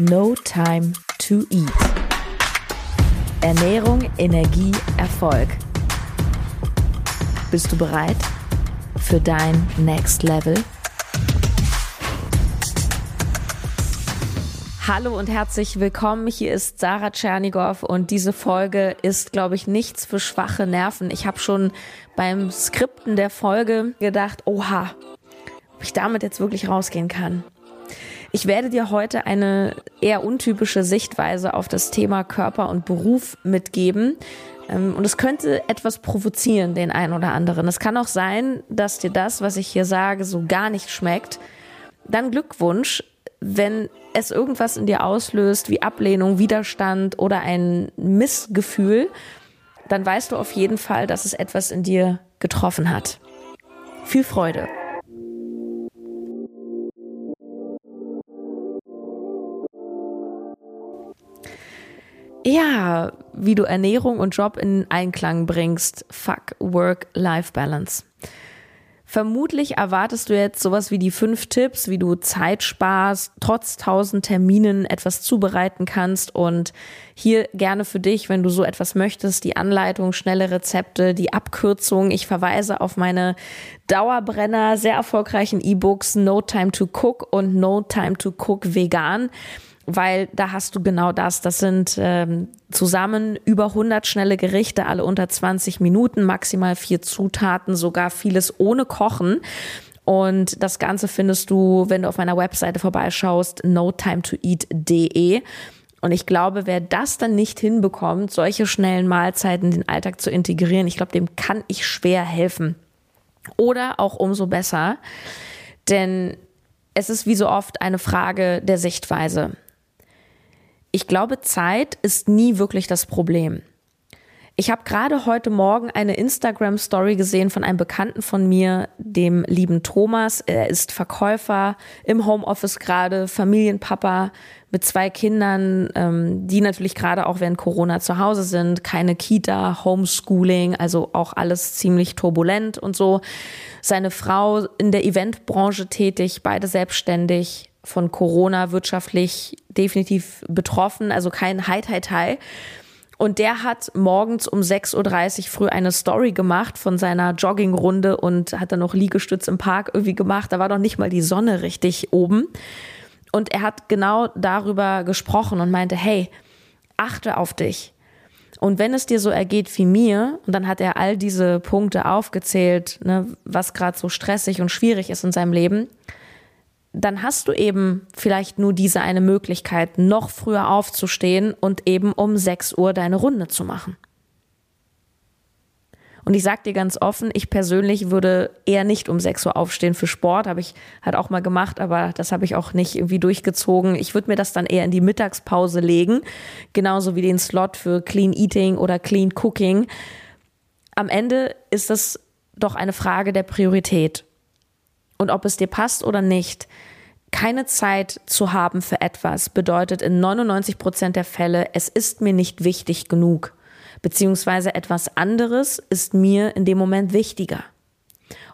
No Time to Eat. Ernährung, Energie, Erfolg. Bist du bereit für dein Next Level? Hallo und herzlich willkommen. Hier ist Sarah Tschernigow und diese Folge ist, glaube ich, nichts für schwache Nerven. Ich habe schon beim Skripten der Folge gedacht, oha, ob ich damit jetzt wirklich rausgehen kann. Ich werde dir heute eine eher untypische Sichtweise auf das Thema Körper und Beruf mitgeben. Ähm, und es könnte etwas provozieren, den einen oder anderen. Es kann auch sein, dass dir das, was ich hier sage, so gar nicht schmeckt. Dann Glückwunsch, wenn es irgendwas in dir auslöst, wie Ablehnung, Widerstand oder ein Missgefühl, dann weißt du auf jeden Fall, dass es etwas in dir getroffen hat. Viel Freude! Ja, wie du Ernährung und Job in Einklang bringst. Fuck Work-Life-Balance. Vermutlich erwartest du jetzt sowas wie die fünf Tipps, wie du Zeit sparst, trotz tausend Terminen etwas zubereiten kannst und hier gerne für dich, wenn du so etwas möchtest, die Anleitung, schnelle Rezepte, die Abkürzung. Ich verweise auf meine Dauerbrenner, sehr erfolgreichen E-Books No Time to Cook und No Time to Cook Vegan weil da hast du genau das. Das sind ähm, zusammen über 100 schnelle Gerichte, alle unter 20 Minuten, maximal vier Zutaten, sogar vieles ohne Kochen. Und das Ganze findest du, wenn du auf meiner Webseite vorbeischaust, notimetoeat.de. Und ich glaube, wer das dann nicht hinbekommt, solche schnellen Mahlzeiten in den Alltag zu integrieren, ich glaube, dem kann ich schwer helfen. Oder auch umso besser, denn es ist wie so oft eine Frage der Sichtweise ich glaube, Zeit ist nie wirklich das Problem. Ich habe gerade heute Morgen eine Instagram-Story gesehen von einem Bekannten von mir, dem lieben Thomas. Er ist Verkäufer im Homeoffice gerade, Familienpapa mit zwei Kindern, ähm, die natürlich gerade auch während Corona zu Hause sind, keine Kita, Homeschooling, also auch alles ziemlich turbulent und so. Seine Frau in der Eventbranche tätig, beide selbstständig, von Corona wirtschaftlich definitiv betroffen, also kein Hi, Hi, Hi. Und der hat morgens um 6.30 Uhr früh eine Story gemacht von seiner Joggingrunde und hat dann noch Liegestütz im Park irgendwie gemacht. Da war doch nicht mal die Sonne richtig oben. Und er hat genau darüber gesprochen und meinte, hey, achte auf dich. Und wenn es dir so ergeht wie mir, und dann hat er all diese Punkte aufgezählt, ne, was gerade so stressig und schwierig ist in seinem Leben, dann hast du eben vielleicht nur diese eine Möglichkeit, noch früher aufzustehen und eben um 6 Uhr deine Runde zu machen. Und ich sag dir ganz offen, ich persönlich würde eher nicht um 6 Uhr aufstehen für Sport. Habe ich halt auch mal gemacht, aber das habe ich auch nicht irgendwie durchgezogen. Ich würde mir das dann eher in die Mittagspause legen, genauso wie den Slot für Clean Eating oder Clean Cooking. Am Ende ist das doch eine Frage der Priorität und ob es dir passt oder nicht, keine Zeit zu haben für etwas bedeutet in 99 Prozent der Fälle, es ist mir nicht wichtig genug. Beziehungsweise etwas anderes ist mir in dem Moment wichtiger.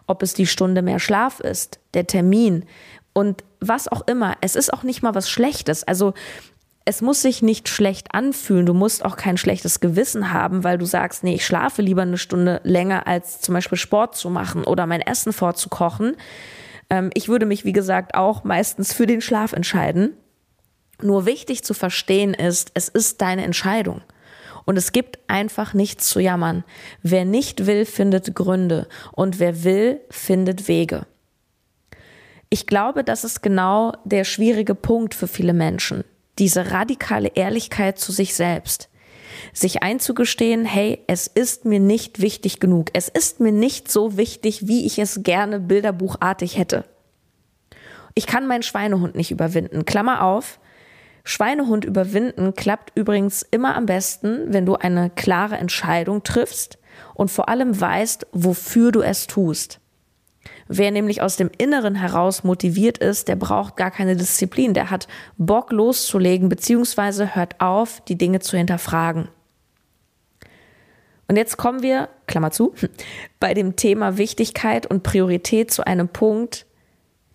Ob es die Stunde mehr Schlaf ist, der Termin und was auch immer. Es ist auch nicht mal was Schlechtes. Also es muss sich nicht schlecht anfühlen. Du musst auch kein schlechtes Gewissen haben, weil du sagst, nee, ich schlafe lieber eine Stunde länger, als zum Beispiel Sport zu machen oder mein Essen vorzukochen. Ähm, ich würde mich, wie gesagt, auch meistens für den Schlaf entscheiden. Nur wichtig zu verstehen ist, es ist deine Entscheidung. Und es gibt einfach nichts zu jammern. Wer nicht will, findet Gründe. Und wer will, findet Wege. Ich glaube, das ist genau der schwierige Punkt für viele Menschen diese radikale Ehrlichkeit zu sich selbst. Sich einzugestehen, hey, es ist mir nicht wichtig genug. Es ist mir nicht so wichtig, wie ich es gerne bilderbuchartig hätte. Ich kann meinen Schweinehund nicht überwinden. Klammer auf. Schweinehund überwinden klappt übrigens immer am besten, wenn du eine klare Entscheidung triffst und vor allem weißt, wofür du es tust. Wer nämlich aus dem Inneren heraus motiviert ist, der braucht gar keine Disziplin, der hat Bock loszulegen, beziehungsweise hört auf, die Dinge zu hinterfragen. Und jetzt kommen wir, Klammer zu, bei dem Thema Wichtigkeit und Priorität zu einem Punkt,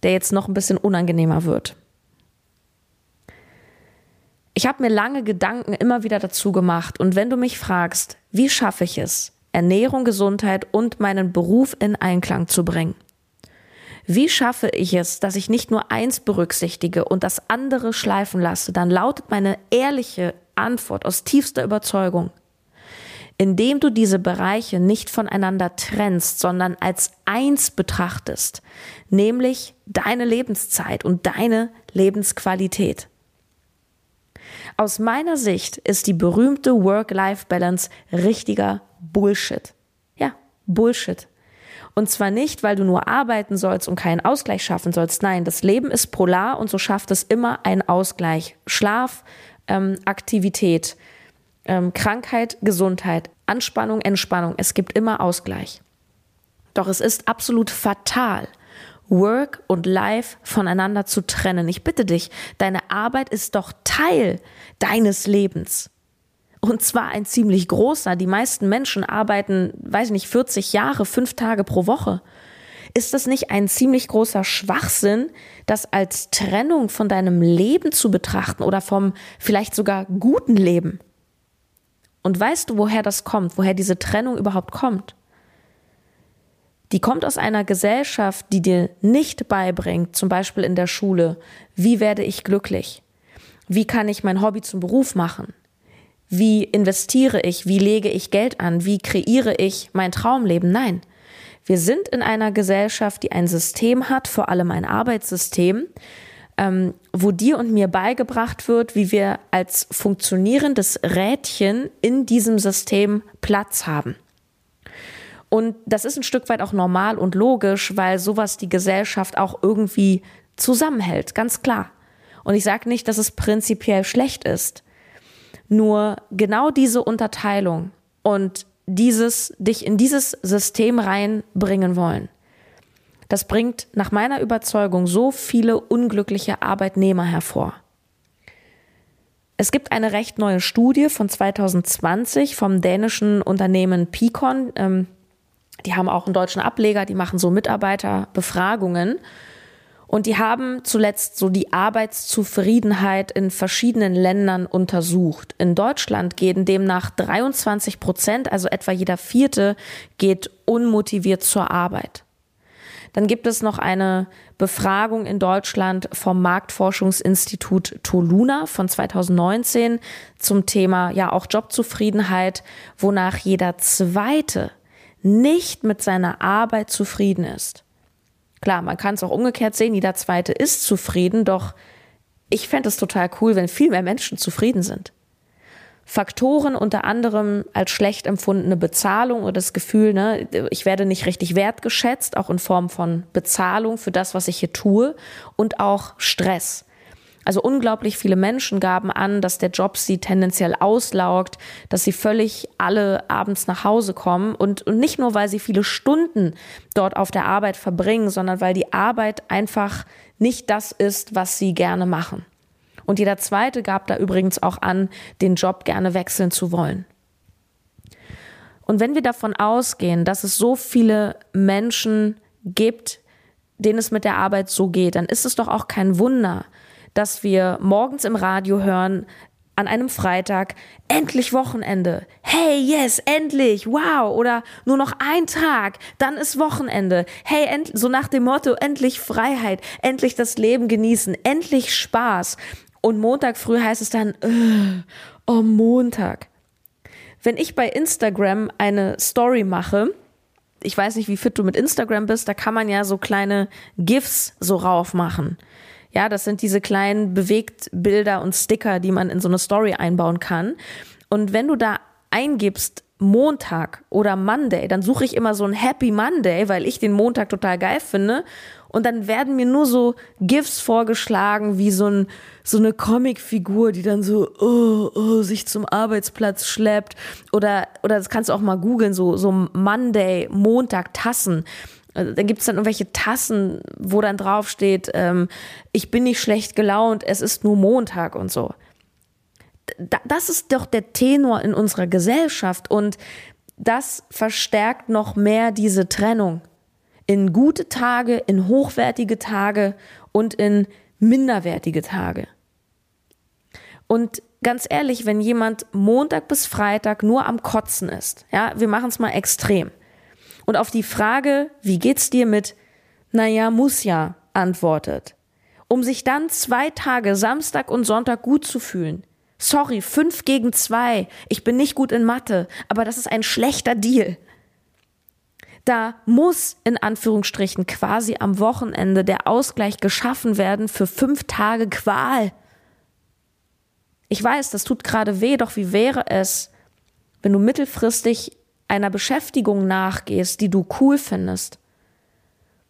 der jetzt noch ein bisschen unangenehmer wird. Ich habe mir lange Gedanken immer wieder dazu gemacht und wenn du mich fragst, wie schaffe ich es, Ernährung, Gesundheit und meinen Beruf in Einklang zu bringen? Wie schaffe ich es, dass ich nicht nur eins berücksichtige und das andere schleifen lasse? Dann lautet meine ehrliche Antwort aus tiefster Überzeugung. Indem du diese Bereiche nicht voneinander trennst, sondern als eins betrachtest, nämlich deine Lebenszeit und deine Lebensqualität. Aus meiner Sicht ist die berühmte Work-Life-Balance richtiger Bullshit. Ja, Bullshit. Und zwar nicht, weil du nur arbeiten sollst und keinen Ausgleich schaffen sollst. Nein, das Leben ist polar und so schafft es immer einen Ausgleich. Schlaf, ähm, Aktivität, ähm, Krankheit, Gesundheit, Anspannung, Entspannung. Es gibt immer Ausgleich. Doch es ist absolut fatal, Work und Life voneinander zu trennen. Ich bitte dich, deine Arbeit ist doch Teil deines Lebens. Und zwar ein ziemlich großer. Die meisten Menschen arbeiten, weiß ich nicht, 40 Jahre, fünf Tage pro Woche. Ist das nicht ein ziemlich großer Schwachsinn, das als Trennung von deinem Leben zu betrachten oder vom vielleicht sogar guten Leben? Und weißt du, woher das kommt, woher diese Trennung überhaupt kommt? Die kommt aus einer Gesellschaft, die dir nicht beibringt, zum Beispiel in der Schule, wie werde ich glücklich? Wie kann ich mein Hobby zum Beruf machen? Wie investiere ich? Wie lege ich Geld an? Wie kreiere ich mein Traumleben? Nein. Wir sind in einer Gesellschaft, die ein System hat, vor allem ein Arbeitssystem, ähm, wo dir und mir beigebracht wird, wie wir als funktionierendes Rädchen in diesem System Platz haben. Und das ist ein Stück weit auch normal und logisch, weil sowas die Gesellschaft auch irgendwie zusammenhält, ganz klar. Und ich sage nicht, dass es prinzipiell schlecht ist. Nur genau diese Unterteilung und dieses, dich in dieses System reinbringen wollen, das bringt nach meiner Überzeugung so viele unglückliche Arbeitnehmer hervor. Es gibt eine recht neue Studie von 2020 vom dänischen Unternehmen Picon. Ähm, die haben auch einen deutschen Ableger, die machen so Mitarbeiterbefragungen. Und die haben zuletzt so die Arbeitszufriedenheit in verschiedenen Ländern untersucht. In Deutschland gehen demnach 23 Prozent, also etwa jeder vierte, geht unmotiviert zur Arbeit. Dann gibt es noch eine Befragung in Deutschland vom Marktforschungsinstitut Toluna von 2019 zum Thema ja auch Jobzufriedenheit, wonach jeder zweite nicht mit seiner Arbeit zufrieden ist. Klar, man kann es auch umgekehrt sehen, jeder zweite ist zufrieden, doch ich fände es total cool, wenn viel mehr Menschen zufrieden sind. Faktoren unter anderem als schlecht empfundene Bezahlung oder das Gefühl, ne, ich werde nicht richtig wertgeschätzt, auch in Form von Bezahlung für das, was ich hier tue und auch Stress. Also unglaublich viele Menschen gaben an, dass der Job sie tendenziell auslaugt, dass sie völlig alle abends nach Hause kommen und, und nicht nur, weil sie viele Stunden dort auf der Arbeit verbringen, sondern weil die Arbeit einfach nicht das ist, was sie gerne machen. Und jeder zweite gab da übrigens auch an, den Job gerne wechseln zu wollen. Und wenn wir davon ausgehen, dass es so viele Menschen gibt, denen es mit der Arbeit so geht, dann ist es doch auch kein Wunder, dass wir morgens im Radio hören, an einem Freitag, endlich Wochenende. Hey, yes, endlich, wow. Oder nur noch ein Tag, dann ist Wochenende. Hey, so nach dem Motto, endlich Freiheit, endlich das Leben genießen, endlich Spaß. Und Montag früh heißt es dann, äh, oh Montag. Wenn ich bei Instagram eine Story mache, ich weiß nicht, wie fit du mit Instagram bist, da kann man ja so kleine GIFs so rauf machen. Ja, das sind diese kleinen Bewegtbilder und Sticker, die man in so eine Story einbauen kann. Und wenn du da eingibst, Montag oder Monday, dann suche ich immer so ein Happy Monday, weil ich den Montag total geil finde. Und dann werden mir nur so GIFs vorgeschlagen, wie so, ein, so eine Comicfigur, die dann so oh, oh, sich zum Arbeitsplatz schleppt. Oder, oder das kannst du auch mal googeln, so, so Monday, Montag, Tassen. Also, dann gibt es dann irgendwelche Tassen, wo dann draufsteht, ähm, ich bin nicht schlecht gelaunt, es ist nur Montag und so. das ist doch der Tenor in unserer Gesellschaft und das verstärkt noch mehr diese Trennung in gute Tage, in hochwertige Tage und in minderwertige Tage. Und ganz ehrlich, wenn jemand Montag bis Freitag nur am Kotzen ist, ja, wir machen es mal extrem. Und auf die Frage, wie geht's dir mit, naja, muss ja, antwortet, um sich dann zwei Tage, Samstag und Sonntag gut zu fühlen. Sorry, fünf gegen zwei. Ich bin nicht gut in Mathe, aber das ist ein schlechter Deal. Da muss in Anführungsstrichen quasi am Wochenende der Ausgleich geschaffen werden für fünf Tage Qual. Ich weiß, das tut gerade weh, doch wie wäre es, wenn du mittelfristig einer Beschäftigung nachgehst, die du cool findest?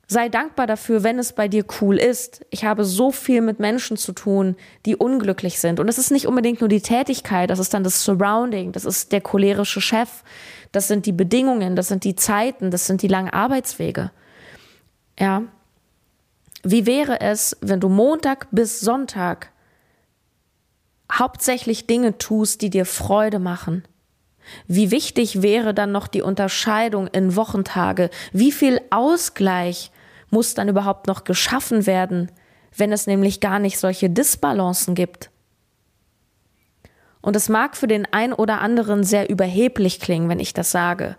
Sei dankbar dafür, wenn es bei dir cool ist. Ich habe so viel mit Menschen zu tun, die unglücklich sind. Und es ist nicht unbedingt nur die Tätigkeit, das ist dann das Surrounding, das ist der cholerische Chef, das sind die Bedingungen, das sind die Zeiten, das sind die langen Arbeitswege. Ja. Wie wäre es, wenn du Montag bis Sonntag hauptsächlich Dinge tust, die dir Freude machen? Wie wichtig wäre dann noch die Unterscheidung in Wochentage? Wie viel Ausgleich muss dann überhaupt noch geschaffen werden, wenn es nämlich gar nicht solche Disbalancen gibt? Und es mag für den ein oder anderen sehr überheblich klingen, wenn ich das sage,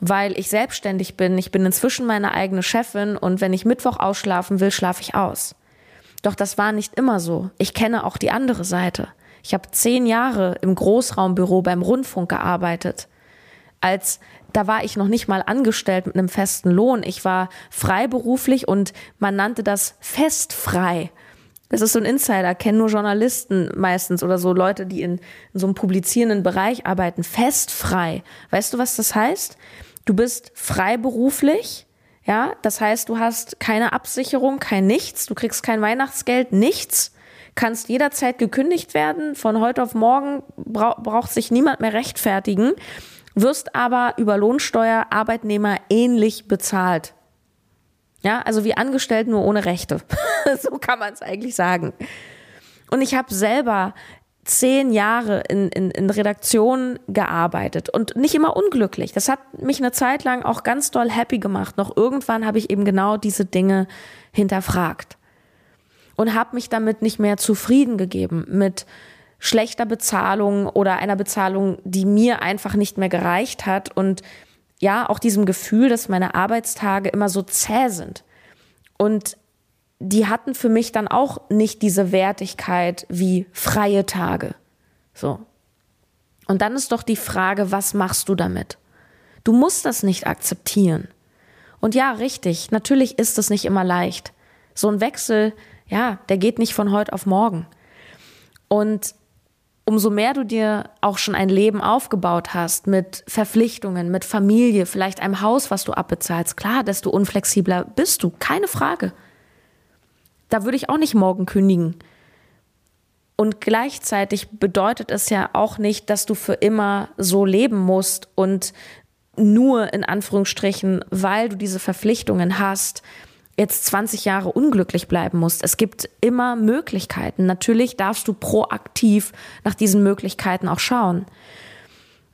weil ich selbstständig bin, ich bin inzwischen meine eigene Chefin und wenn ich Mittwoch ausschlafen will, schlafe ich aus. Doch das war nicht immer so. Ich kenne auch die andere Seite. Ich habe zehn Jahre im Großraumbüro beim Rundfunk gearbeitet. Als da war ich noch nicht mal angestellt mit einem festen Lohn. Ich war freiberuflich und man nannte das festfrei. Das ist so ein Insider, kennen nur Journalisten meistens oder so Leute, die in, in so einem publizierenden Bereich arbeiten. Festfrei. Weißt du, was das heißt? Du bist freiberuflich, ja, das heißt, du hast keine Absicherung, kein nichts, du kriegst kein Weihnachtsgeld, nichts, kannst jederzeit gekündigt werden, von heute auf morgen braucht sich niemand mehr rechtfertigen wirst aber über Lohnsteuer Arbeitnehmer ähnlich bezahlt. Ja, also wie angestellt nur ohne Rechte. so kann man es eigentlich sagen. Und ich habe selber zehn Jahre in, in, in Redaktionen gearbeitet und nicht immer unglücklich. Das hat mich eine Zeit lang auch ganz doll happy gemacht. Noch irgendwann habe ich eben genau diese Dinge hinterfragt und habe mich damit nicht mehr zufrieden gegeben mit schlechter Bezahlung oder einer Bezahlung, die mir einfach nicht mehr gereicht hat und ja, auch diesem Gefühl, dass meine Arbeitstage immer so zäh sind. Und die hatten für mich dann auch nicht diese Wertigkeit wie freie Tage. So. Und dann ist doch die Frage, was machst du damit? Du musst das nicht akzeptieren. Und ja, richtig, natürlich ist es nicht immer leicht. So ein Wechsel, ja, der geht nicht von heute auf morgen. Und umso mehr du dir auch schon ein Leben aufgebaut hast mit Verpflichtungen, mit Familie, vielleicht einem Haus, was du abbezahlst, klar, desto unflexibler bist du, keine Frage. Da würde ich auch nicht morgen kündigen. Und gleichzeitig bedeutet es ja auch nicht, dass du für immer so leben musst und nur in Anführungsstrichen, weil du diese Verpflichtungen hast, jetzt 20 Jahre unglücklich bleiben musst. Es gibt immer Möglichkeiten. Natürlich darfst du proaktiv nach diesen Möglichkeiten auch schauen.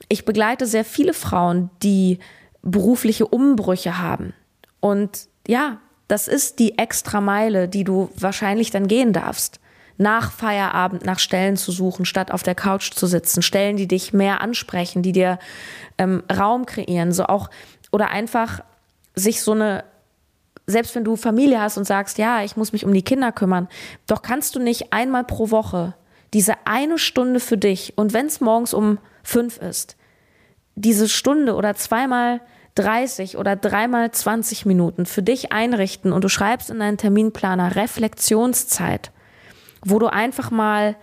Ich begleite sehr viele Frauen, die berufliche Umbrüche haben. Und ja, das ist die extra Meile, die du wahrscheinlich dann gehen darfst. Nach Feierabend nach Stellen zu suchen, statt auf der Couch zu sitzen. Stellen, die dich mehr ansprechen, die dir ähm, Raum kreieren. So auch, oder einfach sich so eine selbst wenn du Familie hast und sagst, ja, ich muss mich um die Kinder kümmern, doch kannst du nicht einmal pro Woche diese eine Stunde für dich und wenn es morgens um fünf ist, diese Stunde oder zweimal 30 oder dreimal 20 Minuten für dich einrichten und du schreibst in deinen Terminplaner Reflexionszeit, wo du einfach mal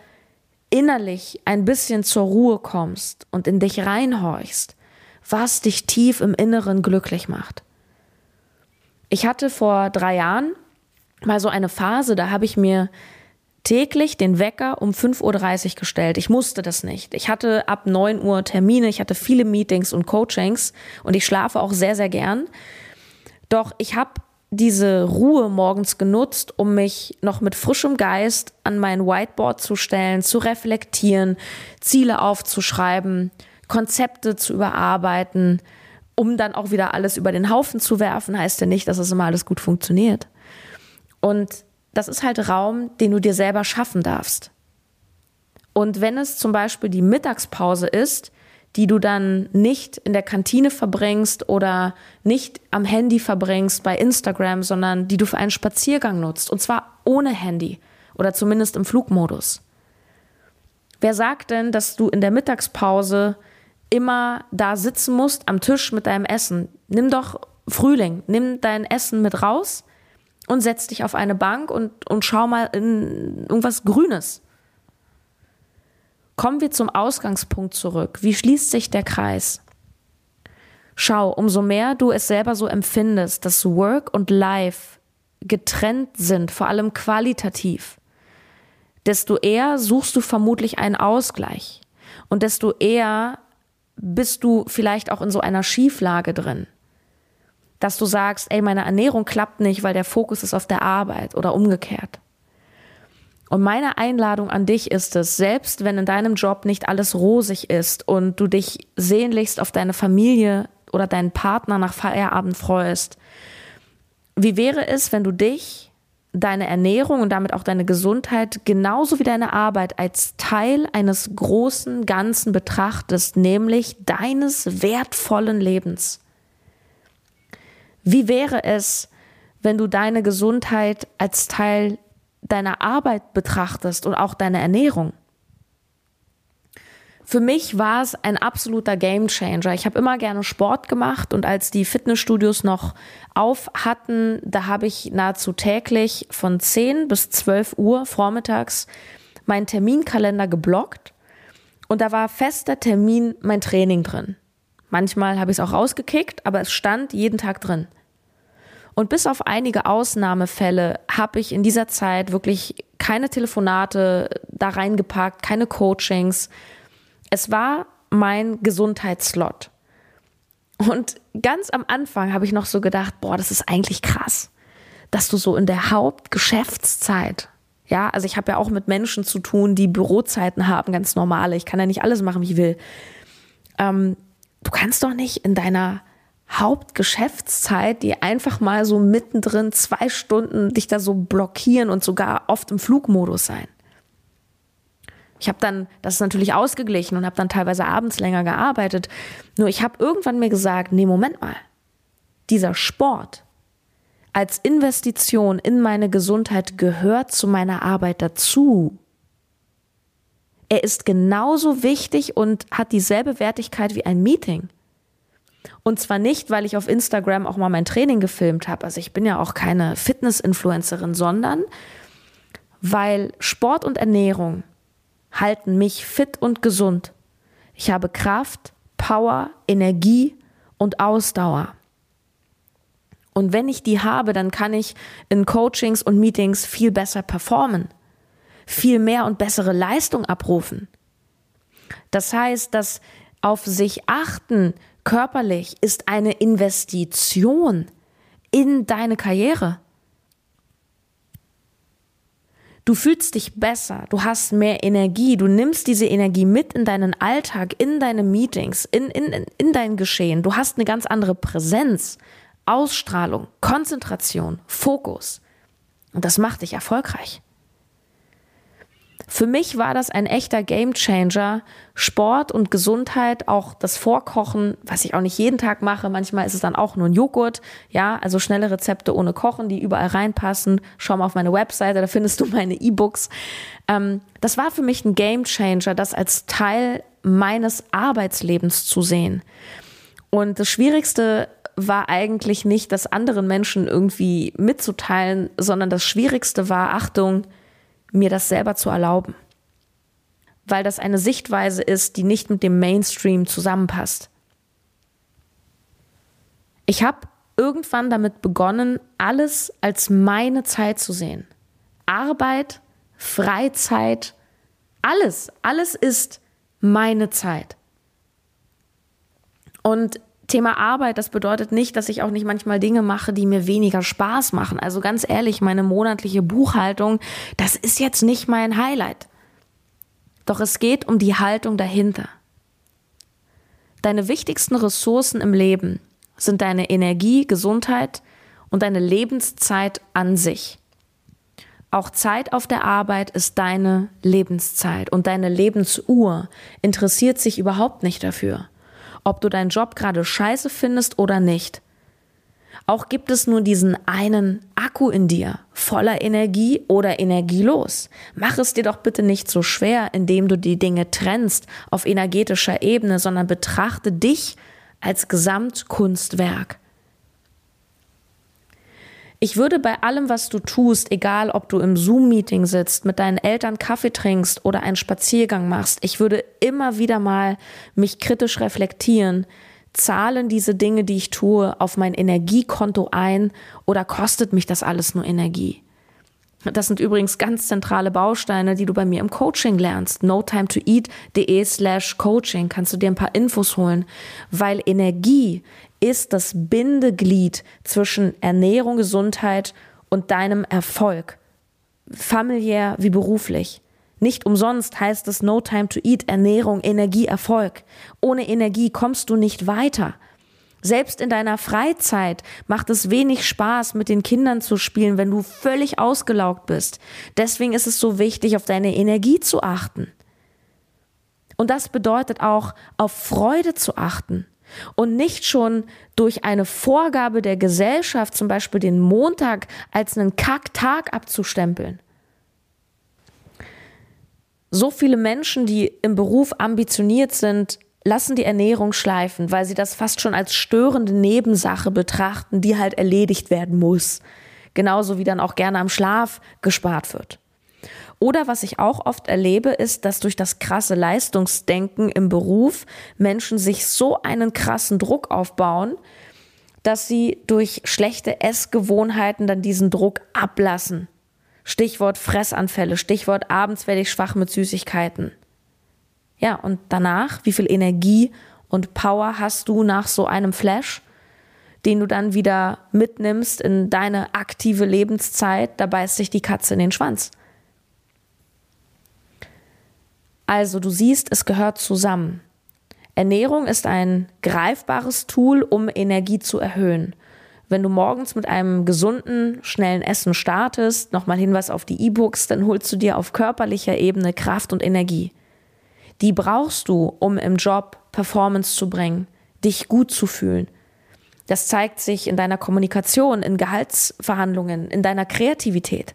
innerlich ein bisschen zur Ruhe kommst und in dich reinhorchst, was dich tief im Inneren glücklich macht. Ich hatte vor drei Jahren mal so eine Phase, da habe ich mir täglich den Wecker um 5.30 Uhr gestellt. Ich musste das nicht. Ich hatte ab 9 Uhr Termine, ich hatte viele Meetings und Coachings und ich schlafe auch sehr, sehr gern. Doch ich habe diese Ruhe morgens genutzt, um mich noch mit frischem Geist an mein Whiteboard zu stellen, zu reflektieren, Ziele aufzuschreiben, Konzepte zu überarbeiten, um dann auch wieder alles über den Haufen zu werfen, heißt ja nicht, dass es immer alles gut funktioniert. Und das ist halt Raum, den du dir selber schaffen darfst. Und wenn es zum Beispiel die Mittagspause ist, die du dann nicht in der Kantine verbringst oder nicht am Handy verbringst bei Instagram, sondern die du für einen Spaziergang nutzt. Und zwar ohne Handy oder zumindest im Flugmodus. Wer sagt denn, dass du in der Mittagspause immer da sitzen musst am Tisch mit deinem Essen? Nimm doch Frühling, nimm dein Essen mit raus und setz dich auf eine Bank und, und schau mal in irgendwas Grünes. Kommen wir zum Ausgangspunkt zurück. Wie schließt sich der Kreis? Schau, umso mehr du es selber so empfindest, dass Work und Life getrennt sind, vor allem qualitativ, desto eher suchst du vermutlich einen Ausgleich und desto eher bist du vielleicht auch in so einer Schieflage drin, dass du sagst, ey, meine Ernährung klappt nicht, weil der Fokus ist auf der Arbeit oder umgekehrt. Und meine Einladung an dich ist es, selbst wenn in deinem Job nicht alles rosig ist und du dich sehnlichst auf deine Familie oder deinen Partner nach Feierabend freust, wie wäre es, wenn du dich, deine Ernährung und damit auch deine Gesundheit genauso wie deine Arbeit als Teil eines großen Ganzen betrachtest, nämlich deines wertvollen Lebens? Wie wäre es, wenn du deine Gesundheit als Teil deiner Arbeit betrachtest und auch deine Ernährung. Für mich war es ein absoluter Gamechanger. Ich habe immer gerne Sport gemacht und als die Fitnessstudios noch auf hatten, da habe ich nahezu täglich von 10 bis 12 Uhr vormittags meinen Terminkalender geblockt und da war fester Termin mein Training drin. Manchmal habe ich es auch rausgekickt, aber es stand jeden Tag drin. Und bis auf einige Ausnahmefälle habe ich in dieser Zeit wirklich keine Telefonate da reingepackt, keine Coachings. Es war mein Gesundheitsslot. Und ganz am Anfang habe ich noch so gedacht, boah, das ist eigentlich krass, dass du so in der Hauptgeschäftszeit, ja, also ich habe ja auch mit Menschen zu tun, die Bürozeiten haben, ganz normale. Ich kann ja nicht alles machen, wie ich will. Ähm, du kannst doch nicht in deiner Hauptgeschäftszeit, die einfach mal so mittendrin zwei Stunden dich da so blockieren und sogar oft im Flugmodus sein. Ich habe dann das ist natürlich ausgeglichen und habe dann teilweise abends länger gearbeitet. Nur ich habe irgendwann mir gesagt, nee, Moment mal. Dieser Sport als Investition in meine Gesundheit gehört zu meiner Arbeit dazu. Er ist genauso wichtig und hat dieselbe Wertigkeit wie ein Meeting. Und zwar nicht, weil ich auf Instagram auch mal mein Training gefilmt habe. Also ich bin ja auch keine Fitness-Influencerin, sondern weil Sport und Ernährung halten mich fit und gesund. Ich habe Kraft, Power, Energie und Ausdauer. Und wenn ich die habe, dann kann ich in Coachings und Meetings viel besser performen, viel mehr und bessere Leistung abrufen. Das heißt, dass auf sich achten körperlich ist eine Investition in deine Karriere. Du fühlst dich besser, du hast mehr Energie, du nimmst diese Energie mit in deinen Alltag, in deine Meetings, in, in, in dein Geschehen. Du hast eine ganz andere Präsenz, Ausstrahlung, Konzentration, Fokus. Und das macht dich erfolgreich. Für mich war das ein echter Gamechanger. Sport und Gesundheit, auch das Vorkochen, was ich auch nicht jeden Tag mache. Manchmal ist es dann auch nur ein Joghurt. Ja, also schnelle Rezepte ohne Kochen, die überall reinpassen. Schau mal auf meine Webseite, da findest du meine E-Books. Ähm, das war für mich ein Gamechanger, das als Teil meines Arbeitslebens zu sehen. Und das Schwierigste war eigentlich nicht, das anderen Menschen irgendwie mitzuteilen, sondern das Schwierigste war, Achtung, mir das selber zu erlauben. Weil das eine Sichtweise ist, die nicht mit dem Mainstream zusammenpasst. Ich habe irgendwann damit begonnen, alles als meine Zeit zu sehen. Arbeit, Freizeit, alles, alles ist meine Zeit. Und Thema Arbeit, das bedeutet nicht, dass ich auch nicht manchmal Dinge mache, die mir weniger Spaß machen. Also ganz ehrlich, meine monatliche Buchhaltung, das ist jetzt nicht mein Highlight. Doch es geht um die Haltung dahinter. Deine wichtigsten Ressourcen im Leben sind deine Energie, Gesundheit und deine Lebenszeit an sich. Auch Zeit auf der Arbeit ist deine Lebenszeit und deine Lebensuhr interessiert sich überhaupt nicht dafür, ob du deinen Job gerade scheiße findest oder nicht. Auch gibt es nur diesen einen Akku in dir, voller Energie oder energielos. Mach es dir doch bitte nicht so schwer, indem du die Dinge trennst auf energetischer Ebene, sondern betrachte dich als Gesamtkunstwerk. Ich würde bei allem, was du tust, egal ob du im Zoom-Meeting sitzt, mit deinen Eltern Kaffee trinkst oder einen Spaziergang machst, ich würde immer wieder mal mich kritisch reflektieren. Zahlen diese Dinge, die ich tue, auf mein Energiekonto ein oder kostet mich das alles nur Energie? Das sind übrigens ganz zentrale Bausteine, die du bei mir im Coaching lernst. NoTimeToEat.de slash Coaching kannst du dir ein paar Infos holen, weil Energie ist das Bindeglied zwischen Ernährung, Gesundheit und deinem Erfolg. Familiär wie beruflich. Nicht umsonst heißt es No Time to Eat, Ernährung, Energie, Erfolg. Ohne Energie kommst du nicht weiter. Selbst in deiner Freizeit macht es wenig Spaß, mit den Kindern zu spielen, wenn du völlig ausgelaugt bist. Deswegen ist es so wichtig, auf deine Energie zu achten. Und das bedeutet auch, auf Freude zu achten und nicht schon durch eine Vorgabe der Gesellschaft, zum Beispiel den Montag, als einen Kacktag abzustempeln. So viele Menschen, die im Beruf ambitioniert sind, lassen die Ernährung schleifen, weil sie das fast schon als störende Nebensache betrachten, die halt erledigt werden muss. Genauso wie dann auch gerne am Schlaf gespart wird. Oder was ich auch oft erlebe, ist, dass durch das krasse Leistungsdenken im Beruf Menschen sich so einen krassen Druck aufbauen, dass sie durch schlechte Essgewohnheiten dann diesen Druck ablassen. Stichwort Fressanfälle, Stichwort abends werde ich schwach mit Süßigkeiten. Ja, und danach, wie viel Energie und Power hast du nach so einem Flash, den du dann wieder mitnimmst in deine aktive Lebenszeit, da beißt sich die Katze in den Schwanz. Also du siehst, es gehört zusammen. Ernährung ist ein greifbares Tool, um Energie zu erhöhen. Wenn du morgens mit einem gesunden, schnellen Essen startest, nochmal Hinweis auf die E-Books, dann holst du dir auf körperlicher Ebene Kraft und Energie. Die brauchst du, um im Job Performance zu bringen, dich gut zu fühlen. Das zeigt sich in deiner Kommunikation, in Gehaltsverhandlungen, in deiner Kreativität.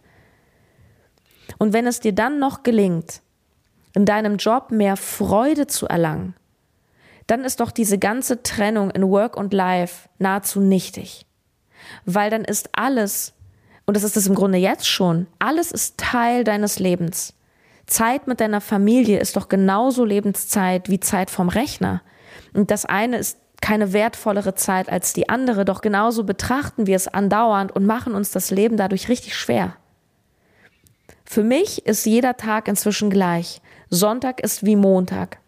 Und wenn es dir dann noch gelingt, in deinem Job mehr Freude zu erlangen, dann ist doch diese ganze Trennung in Work und Life nahezu nichtig. Weil dann ist alles, und das ist es im Grunde jetzt schon, alles ist Teil deines Lebens. Zeit mit deiner Familie ist doch genauso Lebenszeit wie Zeit vom Rechner. Und das eine ist keine wertvollere Zeit als die andere, doch genauso betrachten wir es andauernd und machen uns das Leben dadurch richtig schwer. Für mich ist jeder Tag inzwischen gleich. Sonntag ist wie Montag.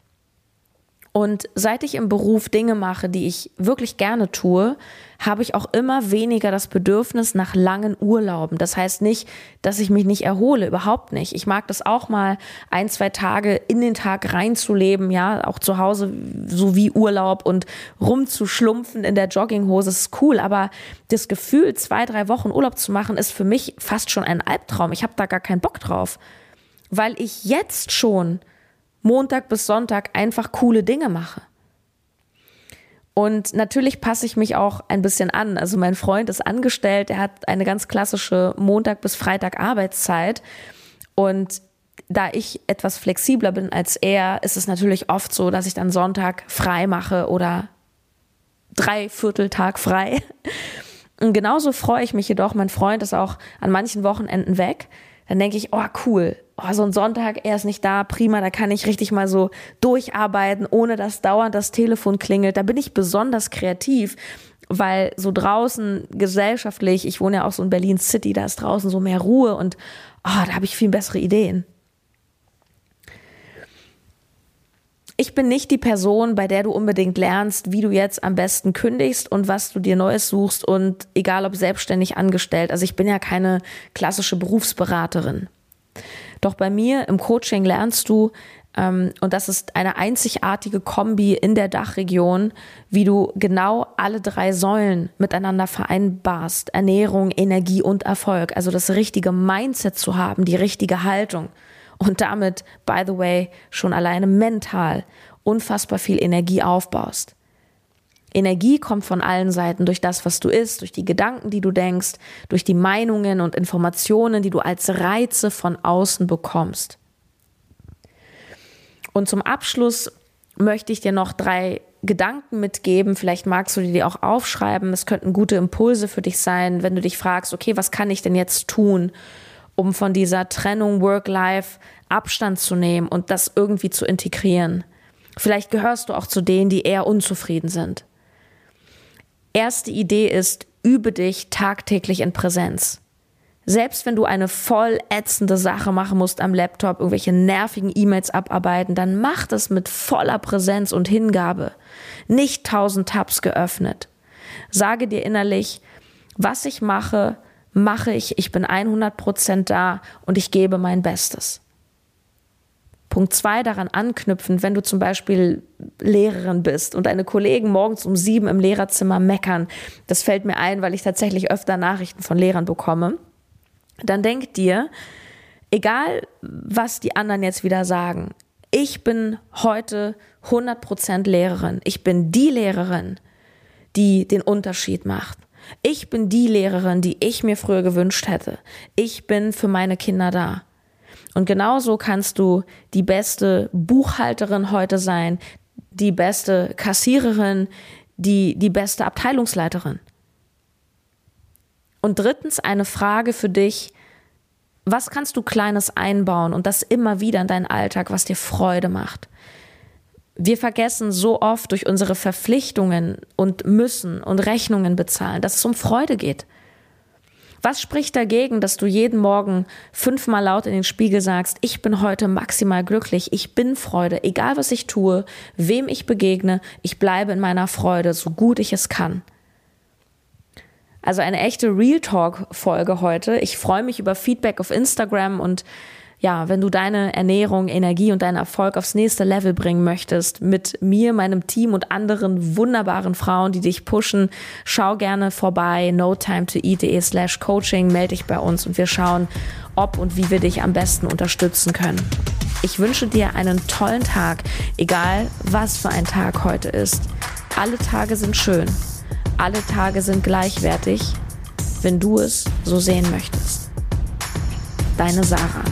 Und seit ich im Beruf Dinge mache, die ich wirklich gerne tue, habe ich auch immer weniger das Bedürfnis nach langen Urlauben. Das heißt nicht, dass ich mich nicht erhole, überhaupt nicht. Ich mag das auch mal ein, zwei Tage in den Tag reinzuleben, ja, auch zu Hause so wie Urlaub und rumzuschlumpfen in der Jogginghose ist cool. Aber das Gefühl, zwei, drei Wochen Urlaub zu machen, ist für mich fast schon ein Albtraum. Ich habe da gar keinen Bock drauf, weil ich jetzt schon Montag bis Sonntag einfach coole Dinge mache. Und natürlich passe ich mich auch ein bisschen an. Also mein Freund ist angestellt, er hat eine ganz klassische Montag bis Freitag Arbeitszeit. Und da ich etwas flexibler bin als er, ist es natürlich oft so, dass ich dann Sonntag frei mache oder Dreivierteltag frei. Und genauso freue ich mich jedoch, mein Freund ist auch an manchen Wochenenden weg. Dann denke ich, oh cool, oh, so ein Sonntag, er ist nicht da, prima, da kann ich richtig mal so durcharbeiten, ohne dass dauernd das Telefon klingelt. Da bin ich besonders kreativ, weil so draußen gesellschaftlich, ich wohne ja auch so in Berlin City, da ist draußen so mehr Ruhe und oh, da habe ich viel bessere Ideen. Ich bin nicht die Person, bei der du unbedingt lernst, wie du jetzt am besten kündigst und was du dir Neues suchst und egal ob selbstständig angestellt. Also ich bin ja keine klassische Berufsberaterin. Doch bei mir im Coaching lernst du, Ähm, und das ist eine einzigartige Kombi in der Dachregion, wie du genau alle drei Säulen miteinander vereinbarst. Ernährung, Energie und Erfolg. Also das richtige Mindset zu haben, die richtige Haltung. Und damit, by the way, schon alleine mental unfassbar viel Energie aufbaust. Energie kommt von allen Seiten durch das, was du isst, durch die Gedanken, die du denkst, durch die Meinungen und Informationen, die du als Reize von außen bekommst. Und zum Abschluss möchte ich dir noch drei Gedanken mitgeben. Vielleicht magst du die auch aufschreiben. Es könnten gute Impulse für dich sein, wenn du dich fragst, okay, was kann ich denn jetzt tun, um von dieser Trennung Work-Life Abstand zu nehmen und das irgendwie zu integrieren. Vielleicht gehörst du auch zu denen, die eher unzufrieden sind. Erste Idee ist, übe dich tagtäglich in Präsenz. Selbst wenn du eine voll ätzende Sache machen musst am Laptop, irgendwelche nervigen E-Mails abarbeiten, dann mach das mit voller Präsenz und Hingabe. Nicht tausend Tabs geöffnet. Sage dir innerlich, was ich mache, mache ich, ich bin 100 Prozent da und ich gebe mein Bestes. Punkt zwei daran anknüpfen, wenn du zum Beispiel Lehrerin bist und deine Kollegen morgens um sieben im Lehrerzimmer meckern. Das fällt mir ein, weil ich tatsächlich öfter Nachrichten von Lehrern bekomme dann denk dir, egal was die anderen jetzt wieder sagen, ich bin heute 100% Lehrerin. Ich bin die Lehrerin, die den Unterschied macht. Ich bin die Lehrerin, die ich mir früher gewünscht hätte. Ich bin für meine Kinder da. Und genauso kannst du die beste Buchhalterin heute sein, die beste Kassiererin, die, die beste Abteilungsleiterin. Und drittens eine Frage für dich, was kannst du Kleines einbauen und das immer wieder in deinen Alltag, was dir Freude macht? Wir vergessen so oft durch unsere Verpflichtungen und müssen und Rechnungen bezahlen, dass es um Freude geht. Was spricht dagegen, dass du jeden Morgen fünfmal laut in den Spiegel sagst, ich bin heute maximal glücklich, ich bin Freude, egal was ich tue, wem ich begegne, ich bleibe in meiner Freude, so gut ich es kann. Also eine echte Real Talk Folge heute. Ich freue mich über Feedback auf Instagram und ja, wenn du deine Ernährung, Energie und deinen Erfolg aufs nächste Level bringen möchtest, mit mir, meinem Team und anderen wunderbaren Frauen, die dich pushen, schau gerne vorbei, notimetoeat.de slash coaching, melde dich bei uns und wir schauen, ob und wie wir dich am besten unterstützen können. Ich wünsche dir einen tollen Tag, egal was für ein Tag heute ist. Alle Tage sind schön alle Tage sind gleichwertig, wenn du es so sehen möchtest. Deine Sarah.